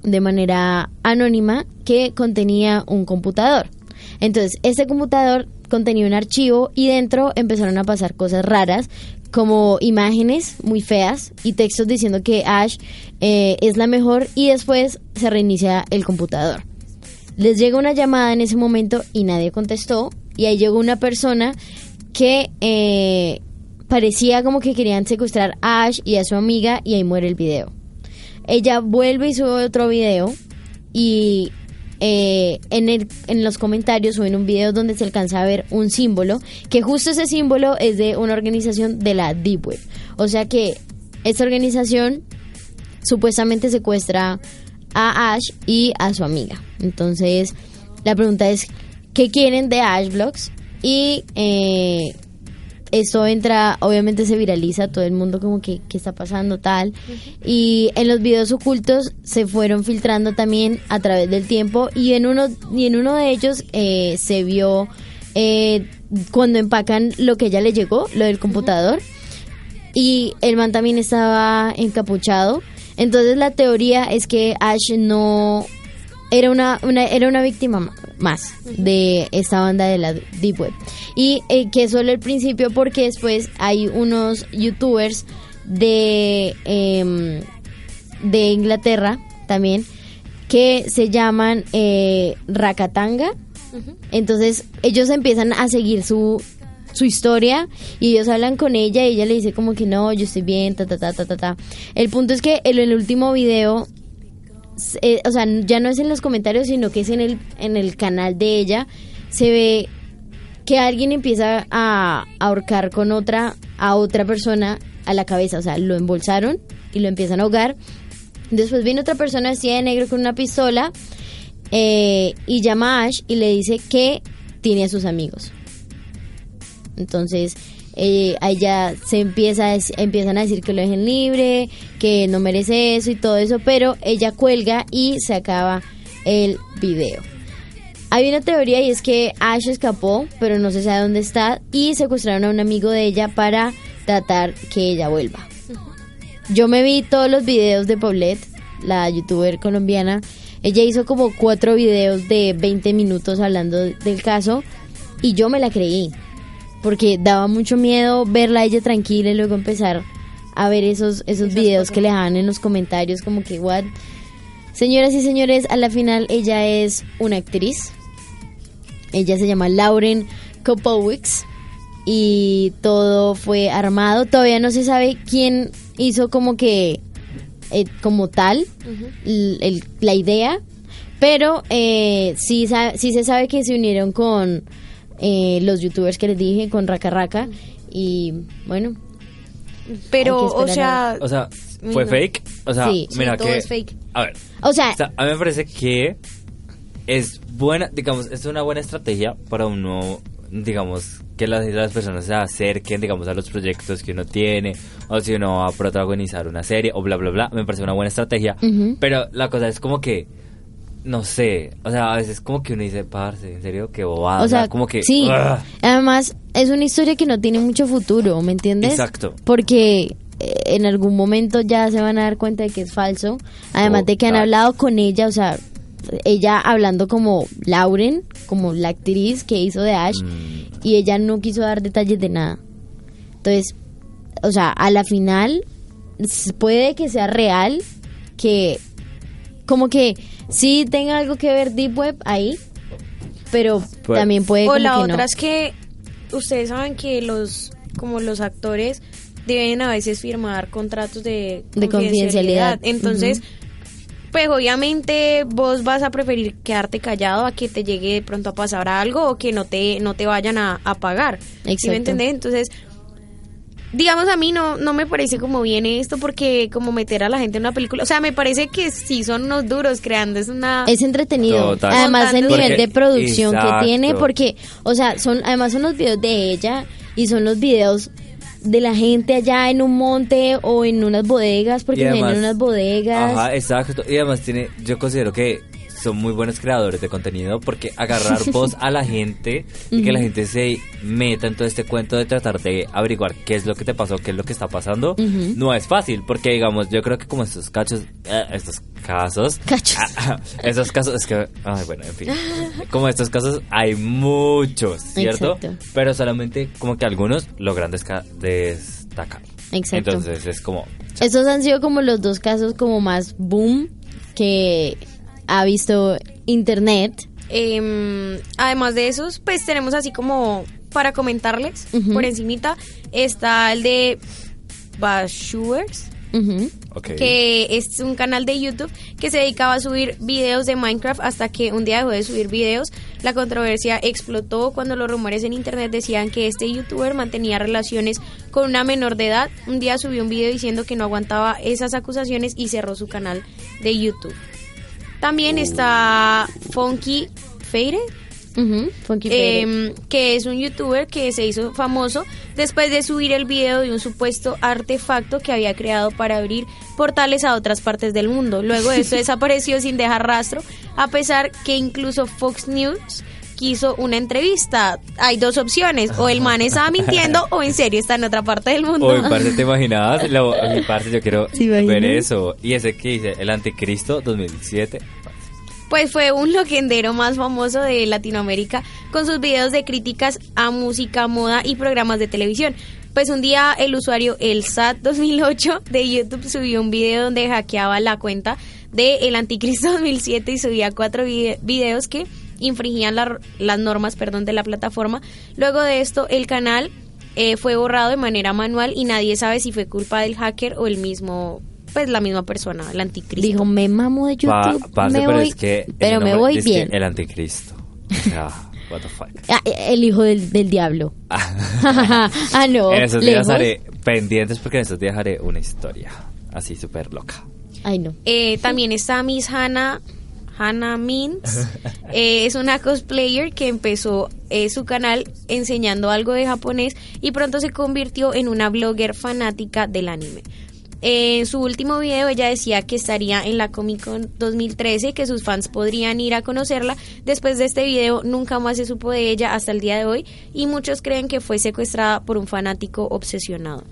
de manera anónima que contenía un computador. Entonces, este computador contenía un archivo y dentro empezaron a pasar cosas raras como imágenes muy feas y textos diciendo que Ash eh, es la mejor y después se reinicia el computador. Les llega una llamada en ese momento y nadie contestó y ahí llegó una persona que eh, parecía como que querían secuestrar a Ash y a su amiga y ahí muere el video. Ella vuelve y sube otro video y eh, en, el, en los comentarios suben un video donde se alcanza a ver un símbolo, que justo ese símbolo es de una organización de la Deep Web. O sea que esta organización supuestamente secuestra a Ash y a su amiga. Entonces, la pregunta es, ¿qué quieren de Ash Vlogs? Y eh, esto entra, obviamente se viraliza, todo el mundo como que, ¿qué está pasando tal? Y en los videos ocultos se fueron filtrando también a través del tiempo y en uno, y en uno de ellos eh, se vio eh, cuando empacan lo que ella le llegó, lo del computador, y el man también estaba encapuchado. Entonces la teoría es que Ash no era una, una- era una víctima ma- más de esta banda de la Deep Web. Y eh, que es solo el principio porque después hay unos youtubers de, em, de Inglaterra también que se llaman eh, Rakatanga. Entonces ellos empiezan a seguir su, su historia y ellos hablan con ella y ella le dice como que no, yo estoy bien, ta, ta, ta, ta, ta, ta. El punto es que en el último video eh, o sea, ya no es en los comentarios, sino que es en el, en el canal de ella, se ve que alguien empieza a ahorcar con otra, a otra persona a la cabeza, o sea, lo embolsaron y lo empiezan a ahogar. Después viene otra persona vestida de negro con una pistola eh, y llama a Ash y le dice que tiene a sus amigos. Entonces, eh, se empieza empiezan a decir que lo dejen libre, que no merece eso y todo eso, pero ella cuelga y se acaba el video. Hay una teoría y es que Ash escapó, pero no se sabe dónde está, y secuestraron a un amigo de ella para tratar que ella vuelva. Yo me vi todos los videos de Paulette, la youtuber colombiana. Ella hizo como cuatro videos de 20 minutos hablando del caso y yo me la creí. Porque daba mucho miedo verla a ella tranquila y luego empezar a ver esos, esos videos que le dejaban en los comentarios como que, what? Señoras y señores, a la final ella es una actriz. Ella se llama Lauren Kopowicz y todo fue armado. Todavía no se sabe quién hizo como que eh, como tal el- la idea, pero eh, sí, sí se sabe que se unieron con eh, los youtubers que les dije, con Raka Raka y bueno. Pero, o a sea. O sea, ¿fue No. fake? O sea, Sí, mira sí, todo que... es fake. A ver. O sea, a mí me parece que es buena, digamos, es una buena estrategia para uno, digamos, que las, las personas se acerquen, digamos, a los proyectos que uno tiene, o si uno va a protagonizar una serie, o bla, bla, bla. Me parece una buena estrategia. Pero la cosa es como que, no sé, o sea, a veces como que uno dice, parce, en serio, qué bobada. o sea, como que... sí. ugh. Además, es una historia que no tiene mucho futuro, ¿me entiendes? Exacto. Porque eh, en algún momento ya se van a dar cuenta de que es falso. Además de que han hablado con ella, o sea, ella hablando como Lauren, como la actriz que hizo de Ash, Mm. y ella no quiso dar detalles de nada. Entonces, o sea, a la final puede que sea real, que como que sí tenga algo que ver Deep Web ahí, pero Pues- también puede o como la que otra no. es que ustedes saben que los como los actores deben a veces firmar contratos de De confidencialidad. Entonces, pues obviamente vos vas a preferir quedarte callado a que te llegue de pronto a pasar algo o que no te no te vayan a, a pagar. ¿Sí Exacto. me entendés? Entonces, digamos a mí no no me parece como bien esto porque como meter a la gente en una película, o sea, me parece que sí son unos duros creando es una Es entretenido. Total. Además el Porque- nivel de producción Exacto. que tiene, porque, o sea, son, además son los videos de ella y son los videos de la gente allá en un monte o en unas bodegas, porque además- en unas bodegas. Ajá, exacto. Y además tiene, yo considero que son muy buenos creadores de contenido porque agarrar voz a la gente y que la gente se meta en todo este cuento de tratar de averiguar qué es lo que te pasó, qué es lo que está pasando, no es fácil porque digamos, yo creo que como estos cachos, eh, estos casos, Cachos. ah, estos casos, es que, ay, bueno, en fin, como estos casos hay muchos, ¿cierto? Exacto. Pero solamente como que algunos logran destacar. Exacto. Entonces es como, Estos han sido como los dos casos como más boom que ha visto internet. Em, además de esos, pues tenemos así como para comentarles por encimita está el de Bashewers Ujú. ok. que es un canal de YouTube que se dedicaba a subir videos de Minecraft hasta que un día dejó de subir videos. La controversia explotó cuando los rumores en internet decían que este youtuber mantenía relaciones con una menor de edad. Un día subió un video diciendo que no aguantaba esas acusaciones y cerró su canal de YouTube. También está Funky Feire Funky em, que es un youtuber que se hizo famoso después de subir el video de un supuesto artefacto que había creado para abrir portales a otras partes del mundo. Luego de esto desapareció sin dejar rastro, a pesar que incluso Fox News quiso una entrevista. Hay dos opciones, o el man estaba mintiendo o en serio está en otra parte del mundo. Uy, parce, ¿te imaginabas? Lo, mi parce, yo quiero ver eso. Y ese que dice, el Anticristo 2017. pues fue un loquendero más famoso de Latinoamérica con sus videos de críticas a música, moda y programas de televisión. Pues un día el usuario El SAT 2008 de YouTube subió un video donde hackeaba la cuenta de El Anticristo 2007 y subía cuatro vide- videos que infringían la- las normas perdón, de la plataforma. Luego de esto el canal eh, fue borrado de manera manual y nadie sabe si fue culpa del hacker o el mismo, pues la misma persona, el anticristo. Dijo, me mamo de Pa- YouTube, parce, me pero voy, es que. pero me voy bien. El Anticristo. O sea, what the fuck. Ah, el hijo del, del diablo. ah, no. en esos días lejos. haré pendientes porque en esos días haré una historia así súper loca. Ay, no. Eh, también está Miss Hannah, Hannah Mintz. Eh, es una cosplayer que empezó eh, su canal enseñando algo de japonés y pronto se convirtió en una blogger fanática del anime. En su último video ella decía que estaría en la Comic Con 2013, que sus fans podrían ir a conocerla. Después de este video nunca más se supo de ella hasta el día de hoy y muchos creen que fue secuestrada por un fanático obsesionado.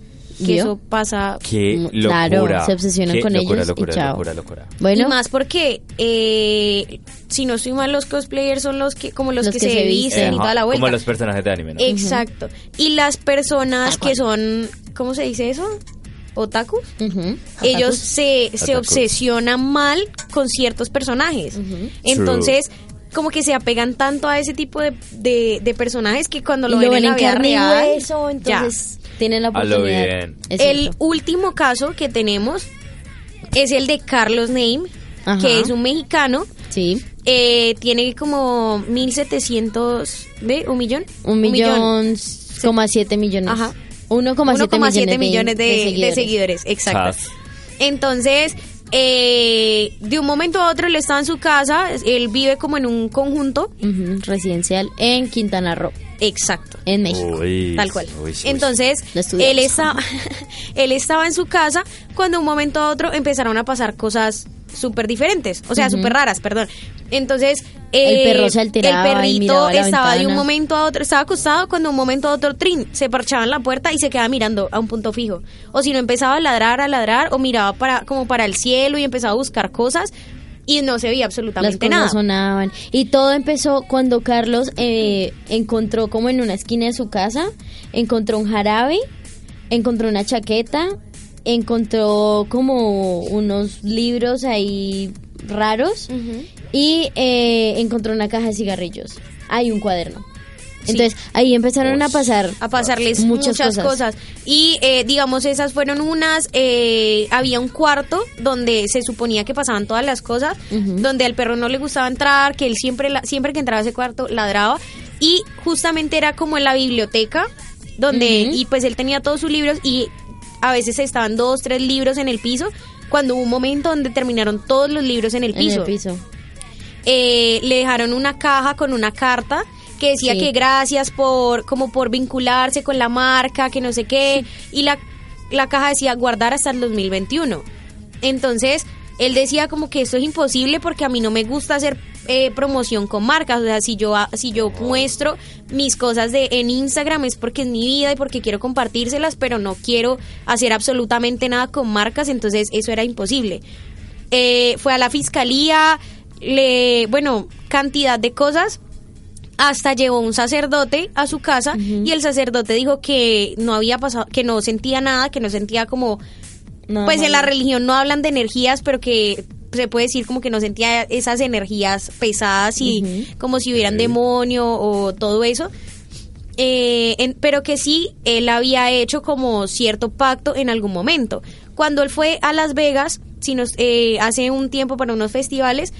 Que eso pasa Qué locura. claro, se obsesionan Qué con locura, ellos y locura, chao. locura, locura. Bueno. Y más porque, eh, si no estoy mal, los cosplayers son los que, como los, que, se, visten y toda la vuelta. Como los personajes de anime, ¿no? Exacto. Y las personas que son, ¿cómo se dice eso? Otakus. Ellos se, se Otakus. obsesionan mal con ciertos personajes. Entonces, como que se apegan tanto a ese tipo de, de- de personajes que cuando lo Y ven, en la vida y real, hueso, ya. Tienen la oportunidad. bien. Es El último caso que tenemos es el de Carlos Name, Ajá. que es un mexicano. Sí. Eh, tiene como 1700, ¿ve? ¿Un millón? Un millón, coma siete millones. Ajá. 1,7 1,7 millones, millones de, de seguidores. seguidores. Exacto. Chas. Entonces, eh, de un momento a otro él estaba en su casa, él vive como en un conjunto. Residencial en Quintana Roo. Exacto. En México. Uy, Tal cual. uy, uy. Entonces, él estaba, él estaba en su casa cuando de un momento a otro empezaron a pasar cosas súper diferentes, o sea, Ujú. súper raras, perdón. Entonces, El eh, perro se alteraba el perrito estaba de un momento a otro, estaba acostado cuando de un momento a otro trin, se parchaba en la puerta y se quedaba mirando a un punto fijo. O si no empezaba a ladrar, a ladrar, o miraba para como para el cielo y empezaba a buscar cosas y no se veía Las absolutamente cosas nada. sonaban. Y todo empezó cuando Carlos eh, encontró como en una esquina de su casa, encontró un jarabe, encontró una chaqueta, encontró como unos libros ahí raros y eh, encontró una caja de cigarrillos. Hay un cuaderno. Sí. Entonces ahí empezaron a pasar a pasarles muchas, cosas. Y eh, digamos, esas fueron unas. eh, había un cuarto donde se suponía que pasaban todas las cosas, donde al perro no le gustaba entrar, que él siempre, la- siempre que entraba a ese cuarto ladraba. Y justamente era como en la biblioteca, donde. Y pues él tenía todos sus libros y a veces estaban dos, tres libros en el piso. Cuando hubo un momento donde terminaron todos los libros en el en piso el piso. eh, le dejaron una caja con una carta que decía Sí. que gracias por como por vincularse con la marca, que no sé qué, y la, la caja decía guardar hasta el 2021. Entonces, él decía como que esto es imposible porque a mí no me gusta hacer eh, promoción con marcas, o sea, si yo si yo muestro mis cosas de en Instagram es porque es mi vida y porque quiero compartírselas, pero no quiero hacer absolutamente nada con marcas, entonces eso era imposible. Eh, fue a la fiscalía, le, bueno, cantidad de cosas. Hasta llegó un sacerdote a su casa y el sacerdote dijo que no había pasado, que no sentía nada, que no sentía como, Nada pues en la religión no hablan de energías, pero que se puede decir como que no sentía esas energías pesadas y como si hubieran demonio o todo eso. Eh, en- pero que sí, él había hecho como cierto pacto en algún momento. Cuando él fue a Las Vegas, si nos, eh, hace un tiempo para unos festivales,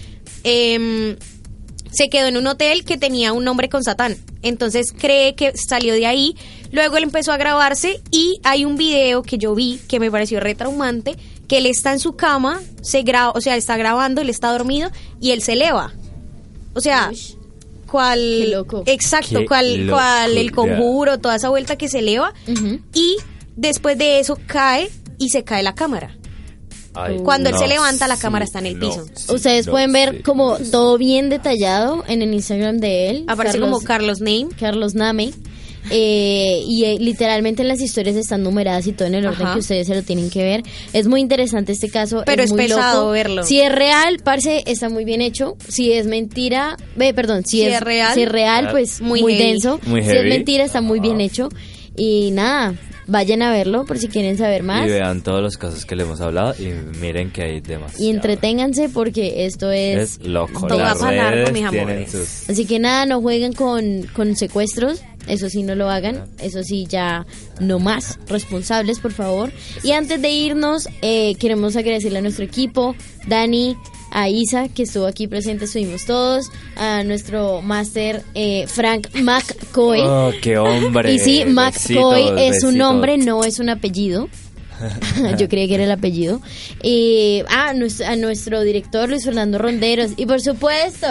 em, se quedó en un hotel que tenía un nombre con Satán. Entonces cree que salió de ahí. Luego él empezó a grabarse y hay un video que yo vi que me pareció retraumante, que él está en su cama, se graba, o sea, está grabando, él está dormido y él se eleva. O sea, cual Qué loco. exacto, Qué cual, cual el conjuro, toda esa vuelta que se eleva y después de eso cae y se cae la cámara. Cuando él se levanta, la cámara está en el piso. Ustedes pueden ver como todo bien detallado en el Instagram de él. Aparece como Carlos Name. Carlos Name. Eh, y eh, literalmente las historias están numeradas y todo en el orden Ajá. que ustedes se lo tienen que ver. Es muy interesante este caso. Pero es muy pesado loco. verlo. Si es real, parce, está muy bien hecho. Si es mentira, ve, perdón, si, Si es, es real, si es real, pues muy denso. Muy si es mentira, está muy bien hecho. Y nada, vayan a verlo por si quieren saber más. Y vean todos los casos que le hemos hablado y miren que hay demás. Y entreténganse porque esto es... Es loco. todo Las va largo, mis amores. sus... Así que nada, no jueguen con, con secuestros. Eso sí, no lo hagan. Eso sí, ya no más. Responsables, por favor. Y antes de irnos, eh, queremos agradecerle a nuestro equipo, Dani, a Isa, que estuvo aquí presente, estuvimos todos, a nuestro máster eh, Frank McCoy. Oh, qué hombre. y sí, McCoy Besitos, es un nombre, no es un apellido. Yo creía que era el apellido. Y ah, a nuestro director Luis Fernando Ronderos. Y por supuesto,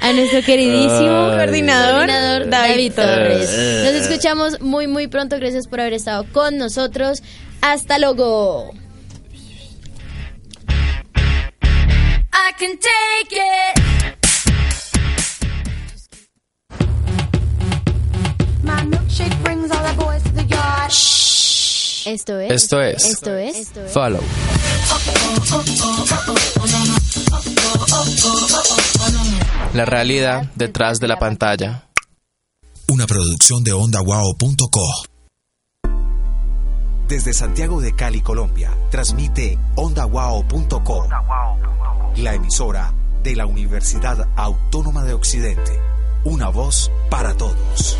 a nuestro queridísimo Ay. Coordinador, David, David Torres. Torres. Nos escuchamos muy, muy pronto. Gracias por haber estado con nosotros. Hasta luego. I can take it. My milkshake brings all the boys to the yard. Esto es. Esto es. Esto es. Esto es. Follow. La realidad detrás de la pantalla. Una producción de ondawao.co. Desde Santiago de Cali, Colombia, transmite ondawao.co, la emisora de la Universidad Autónoma de Occidente. Una voz para todos.